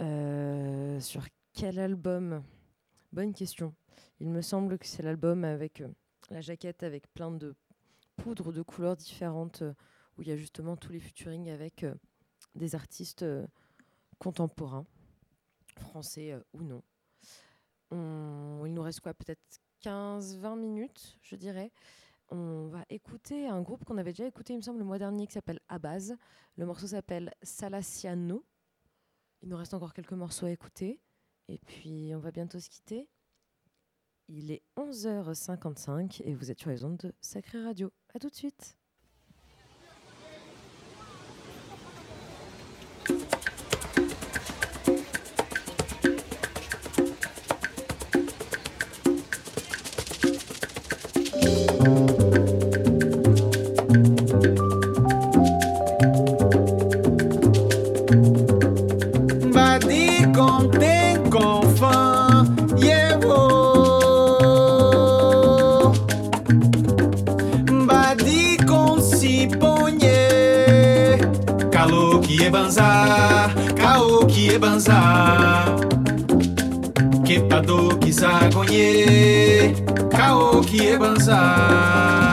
Euh, sur quel album? Bonne question. Il me semble que c'est l'album avec euh, la jaquette avec plein de poudres de couleurs différentes euh, où il y a justement tous les featuring avec des artistes contemporains, français ou non. On- il nous reste quoi? Peut-être 15-20 minutes, je dirais. On va écouter un groupe qu'on avait déjà écouté, il me semble, le mois dernier, qui s'appelle Abaz. Le morceau s'appelle Salaciano. Il nous reste encore quelques morceaux à écouter. Et puis, on va bientôt se quitter. Il est 11h55 et vous êtes sur les ondes de Sacré Radio. À tout de suite. Que Manzá, Caô que é banzar.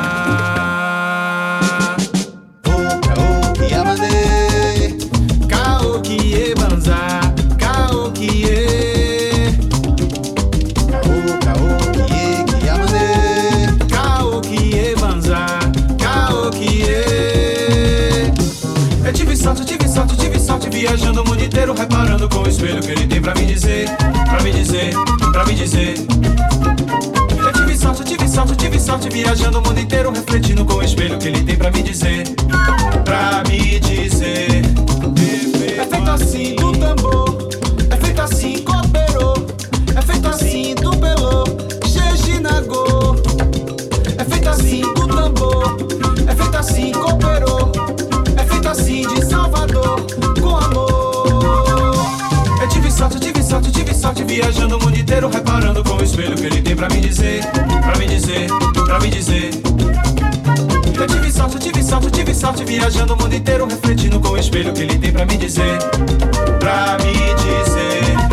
Viajando o mundo inteiro, reparando com o espelho que ele tem pra me dizer, pra me dizer, pra me dizer. Eu tive sorte, tive sorte, tive sorte, viajando o mundo inteiro, refletindo com o espelho que ele tem pra me dizer, pra me dizer. É feito assim do tambor, é feito assim cooperou, é feito assim do belô, Jejinagô. É feito assim do tambor, é feito assim cooperou, sorte, viajando o mundo inteiro, reparando com o espelho que ele tem pra me dizer, pra me dizer, pra me dizer. Eu tive sorte, tive sorte, tive sorte, viajando o mundo inteiro, refletindo com o espelho que ele tem pra me dizer, pra me dizer.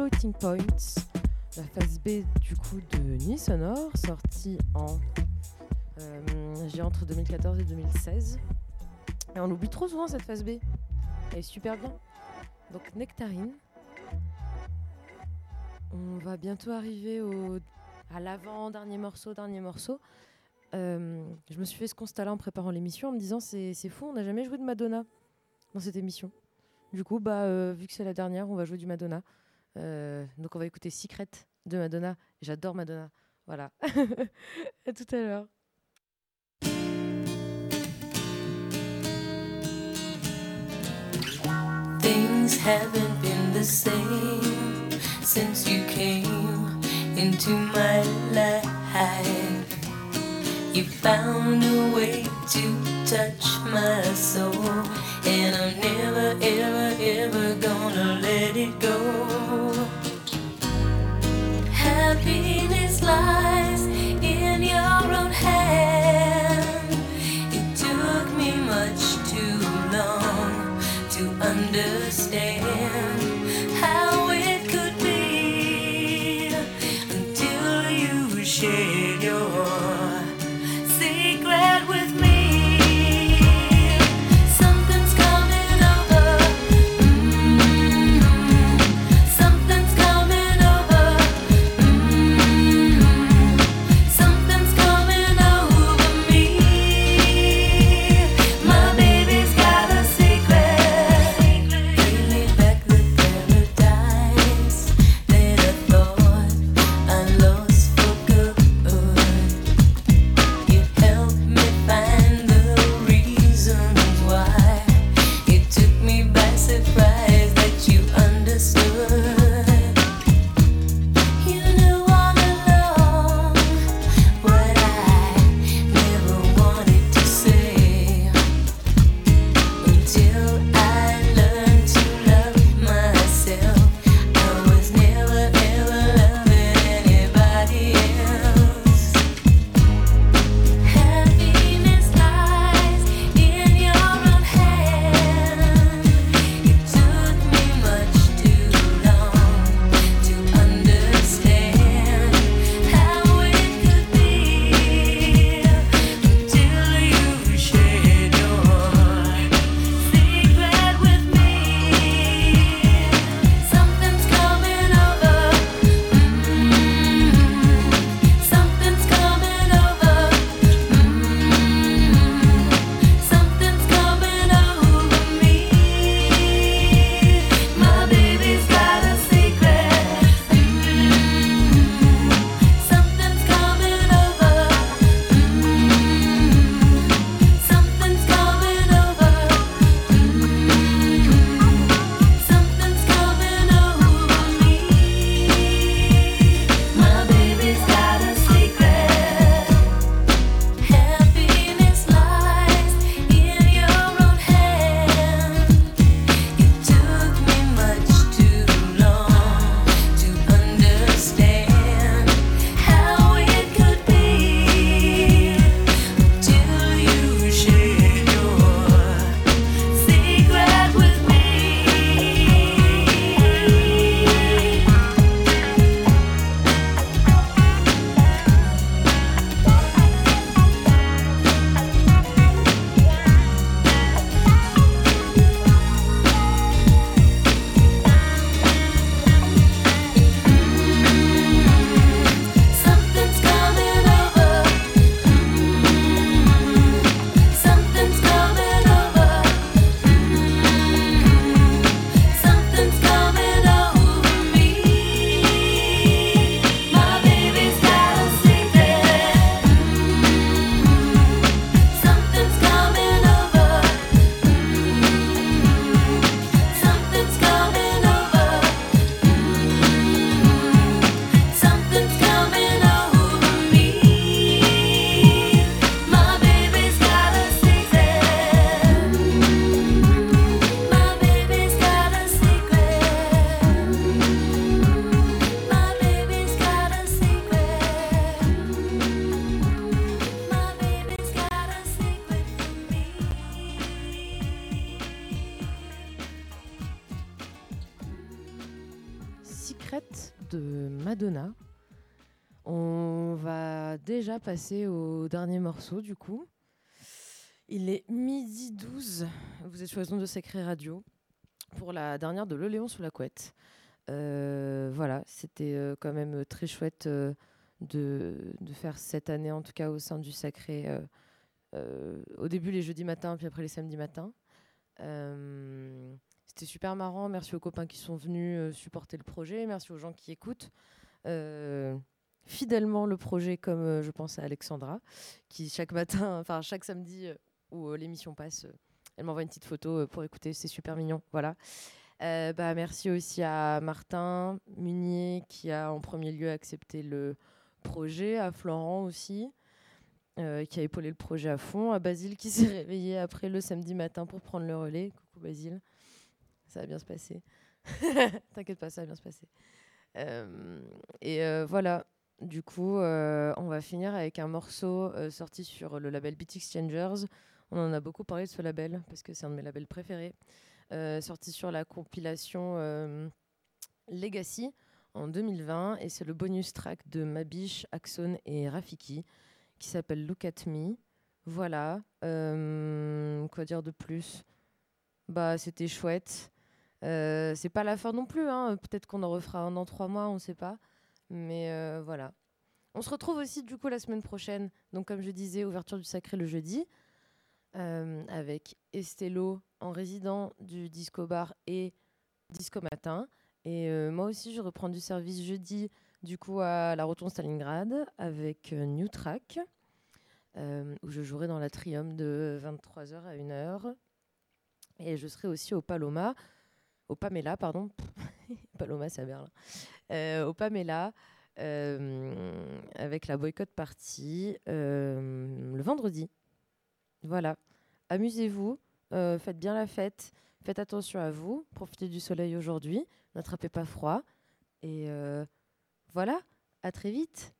Floating Points, la phase B du coup de Nuit Sonore, sortie en euh, dirais entre 2014 et 2016. Et on oublie trop souvent cette phase B. Elle est super bien. Donc Nectarine. On va bientôt arriver au, à l'avant, dernier morceau, dernier morceau. Euh, je me suis fait ce constat-là en préparant l'émission en me disant c'est c'est fou, on n'a jamais joué de Madonna dans cette émission. Du coup, bah, euh, vu que c'est la dernière, on va jouer du Madonna. Euh, donc on va écouter Secret de Madonna. J'adore Madonna. Voilà. à tout à l'heure. Things haven't been the same since you came into my life. You found a way to touch my soul, and I'm never, ever, ever gonna let it go. Happiness lies passer au dernier morceau du coup. Il est midi 12. Vous êtes sur de Sacré Radio pour la dernière de Le Léon sous la couette. Euh, voilà, c'était euh, quand même très chouette euh, de, faire cette année, en tout cas au sein du Sacré. au début les jeudis matins, puis après les samedis matins. C'était super marrant. Merci aux copains qui sont venus supporter le projet. Merci aux gens qui écoutent fidèlement le projet, comme euh, je pense à Alexandra, qui chaque matin, enfin chaque samedi euh, où euh, l'émission passe, elle m'envoie une petite photo pour écouter. C'est super mignon. Voilà. Bah, merci aussi à Martin Munier qui a en premier lieu accepté le projet, à Florent aussi. qui a épaulé le projet à fond, à Basile qui s'est réveillé après le samedi matin pour prendre le relais. Coucou Basile, ça va bien se passer. T'inquiète pas, ça va bien se passer. Et voilà, du coup, euh, on va finir avec un morceau euh, sorti sur le label Beat Exchangers. On en a beaucoup parlé de ce label parce que c'est un de mes labels préférés. Euh, sorti sur la compilation Legacy en 2020 et c'est le bonus track de Mabiche, Axon et Rafiki qui s'appelle Look at Me. Voilà. Quoi dire de plus? Bah, c'était chouette. C'est pas la fin non plus. hein. Peut-être qu'on en refera un dans trois mois, on sait pas. Mais euh, voilà. On se retrouve aussi du coup la semaine prochaine. Donc comme je disais, ouverture du sacré le jeudi euh, avec Estello en résident du Disco Bar et Disco Matin. Et euh, moi aussi, je reprends du service jeudi du coup à la Rotonde Stalingrad avec New Track où je jouerai dans l'atrium de 23h à 1h. Et je serai aussi au Paloma, au Pamela, pardon. Paloma, c'est à Berlin. Euh, au Pamela, euh, avec la boycott party, euh, le vendredi. Voilà. Amusez-vous, euh, faites bien la fête, faites attention à vous, profitez du soleil aujourd'hui, n'attrapez pas froid. Et voilà, à très vite.